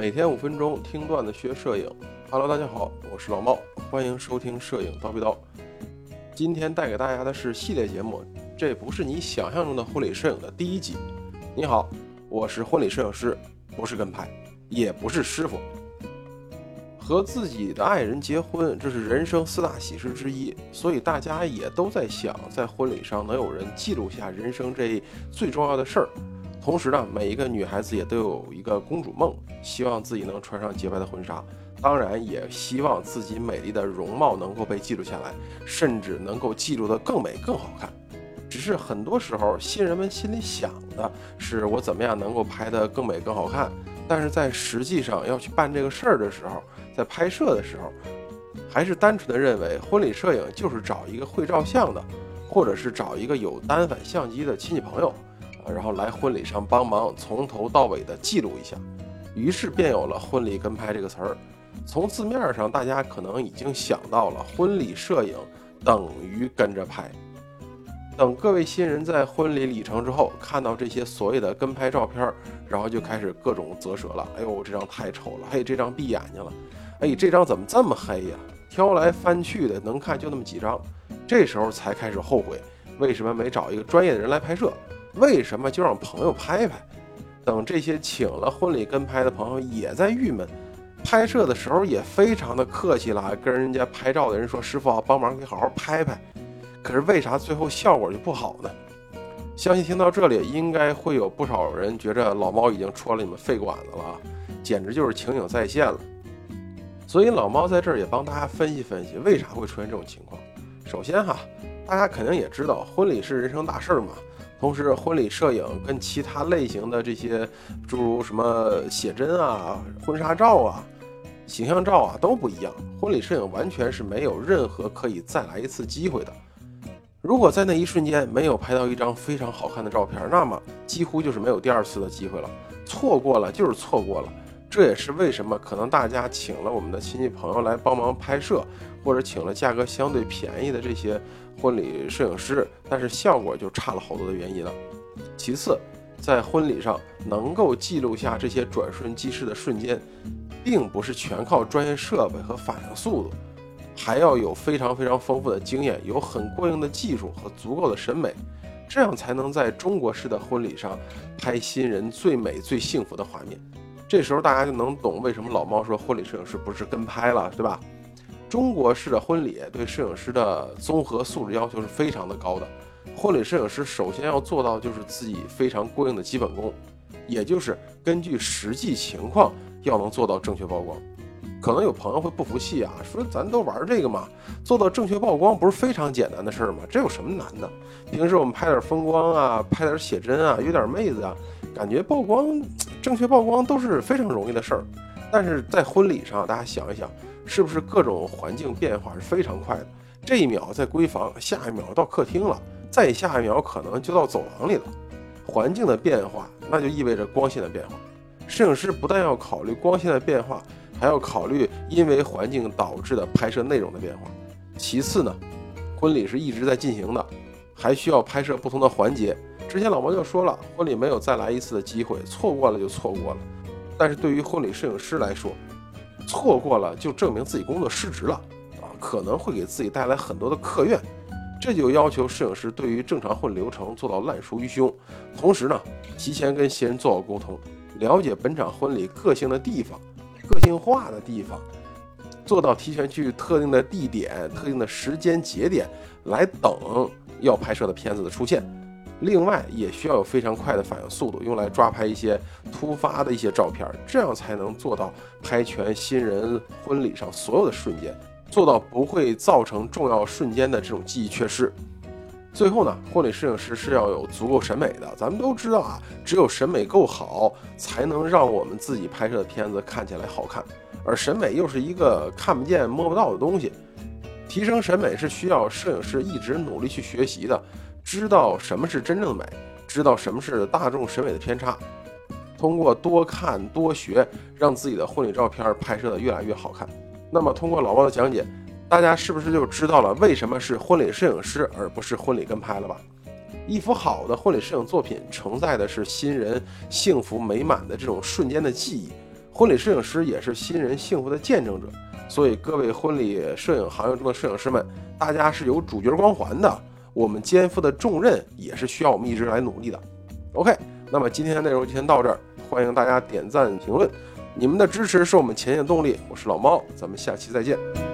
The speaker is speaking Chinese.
每天五分钟听段子学摄影。Hello，大家好，我是老猫，欢迎收听摄影叨逼叨。今天带给大家的是系列节目，这不是你想象中的婚礼摄影的第一集。你好，我是婚礼摄影师，不是跟拍，也不是师傅。和自己的爱人结婚，这是人生四大喜事之一，所以大家也都在想，在婚礼上能有人记录下人生这最重要的事儿。同时呢，每一个女孩子也都有一个公主梦，希望自己能穿上洁白的婚纱，当然也希望自己美丽的容貌能够被记录下来，甚至能够记录得更美更好看。只是很多时候，新人们心里想的是我怎么样能够拍得更美更好看，但是在实际上要去办这个事儿的时候。在拍摄的时候，还是单纯的认为婚礼摄影就是找一个会照相的，或者是找一个有单反相机的亲戚朋友，然后来婚礼上帮忙从头到尾的记录一下。于是便有了“婚礼跟拍”这个词儿。从字面上，大家可能已经想到了婚礼摄影等于跟着拍。等各位新人在婚礼礼成之后，看到这些所谓的跟拍照片，然后就开始各种啧舌了。哎呦，这张太丑了！嘿，这张闭眼睛了。哎，这张怎么这么黑呀？挑来翻去的，能看就那么几张。这时候才开始后悔，为什么没找一个专业的人来拍摄？为什么就让朋友拍拍？等这些请了婚礼跟拍的朋友也在郁闷，拍摄的时候也非常的客气了，跟人家拍照的人说：“师傅啊，帮忙给好好拍拍。”可是为啥最后效果就不好呢？相信听到这里，应该会有不少人觉着老猫已经戳了你们肺管子了，简直就是情景再现了。所以老猫在这儿也帮大家分析分析，为啥会出现这种情况。首先哈，大家肯定也知道，婚礼是人生大事儿嘛。同时，婚礼摄影跟其他类型的这些，诸如什么写真啊、婚纱照啊、形象照啊都不一样。婚礼摄影完全是没有任何可以再来一次机会的。如果在那一瞬间没有拍到一张非常好看的照片，那么几乎就是没有第二次的机会了。错过了就是错过了。这也是为什么可能大家请了我们的亲戚朋友来帮忙拍摄，或者请了价格相对便宜的这些婚礼摄影师，但是效果就差了好多的原因了。其次，在婚礼上能够记录下这些转瞬即逝的瞬间，并不是全靠专业设备和反应速度，还要有非常非常丰富的经验，有很过硬的技术和足够的审美，这样才能在中国式的婚礼上拍新人最美最幸福的画面。这时候大家就能懂为什么老猫说婚礼摄影师不是跟拍了，对吧？中国式的婚礼对摄影师的综合素质要求是非常的高的。婚礼摄影师首先要做到就是自己非常过硬的基本功，也就是根据实际情况要能做到正确曝光。可能有朋友会不服气啊，说咱都玩这个嘛，做到正确曝光不是非常简单的事儿吗？这有什么难的？平时我们拍点风光啊，拍点写真啊，约点妹子啊。感觉曝光正确曝光都是非常容易的事儿，但是在婚礼上，大家想一想，是不是各种环境变化是非常快的？这一秒在闺房，下一秒到客厅了，再下一秒可能就到走廊里了。环境的变化，那就意味着光线的变化。摄影师不但要考虑光线的变化，还要考虑因为环境导致的拍摄内容的变化。其次呢，婚礼是一直在进行的，还需要拍摄不同的环节。之前老毛就说了，婚礼没有再来一次的机会，错过了就错过了。但是对于婚礼摄影师来说，错过了就证明自己工作失职了啊，可能会给自己带来很多的客怨。这就要求摄影师对于正常婚礼流程做到烂熟于胸，同时呢，提前跟新人做好沟通，了解本场婚礼个性的地方、个性化的地方，做到提前去特定的地点、特定的时间节点来等要拍摄的片子的出现。另外，也需要有非常快的反应速度，用来抓拍一些突发的一些照片，这样才能做到拍全新人婚礼上所有的瞬间，做到不会造成重要瞬间的这种记忆缺失。最后呢，婚礼摄影师是要有足够审美的。咱们都知道啊，只有审美够好，才能让我们自己拍摄的片子看起来好看。而审美又是一个看不见摸不到的东西，提升审美是需要摄影师一直努力去学习的。知道什么是真正的美，知道什么是大众审美的偏差，通过多看多学，让自己的婚礼照片拍摄的越来越好看。那么，通过老猫的讲解，大家是不是就知道了为什么是婚礼摄影师而不是婚礼跟拍了吧？一幅好的婚礼摄影作品承载的是新人幸福美满的这种瞬间的记忆，婚礼摄影师也是新人幸福的见证者，所以各位婚礼摄影行业中的摄影师们，大家是有主角光环的。我们肩负的重任也是需要我们一直来努力的。OK，那么今天的内容就先到这儿，欢迎大家点赞评论，你们的支持是我们前进的动力。我是老猫，咱们下期再见。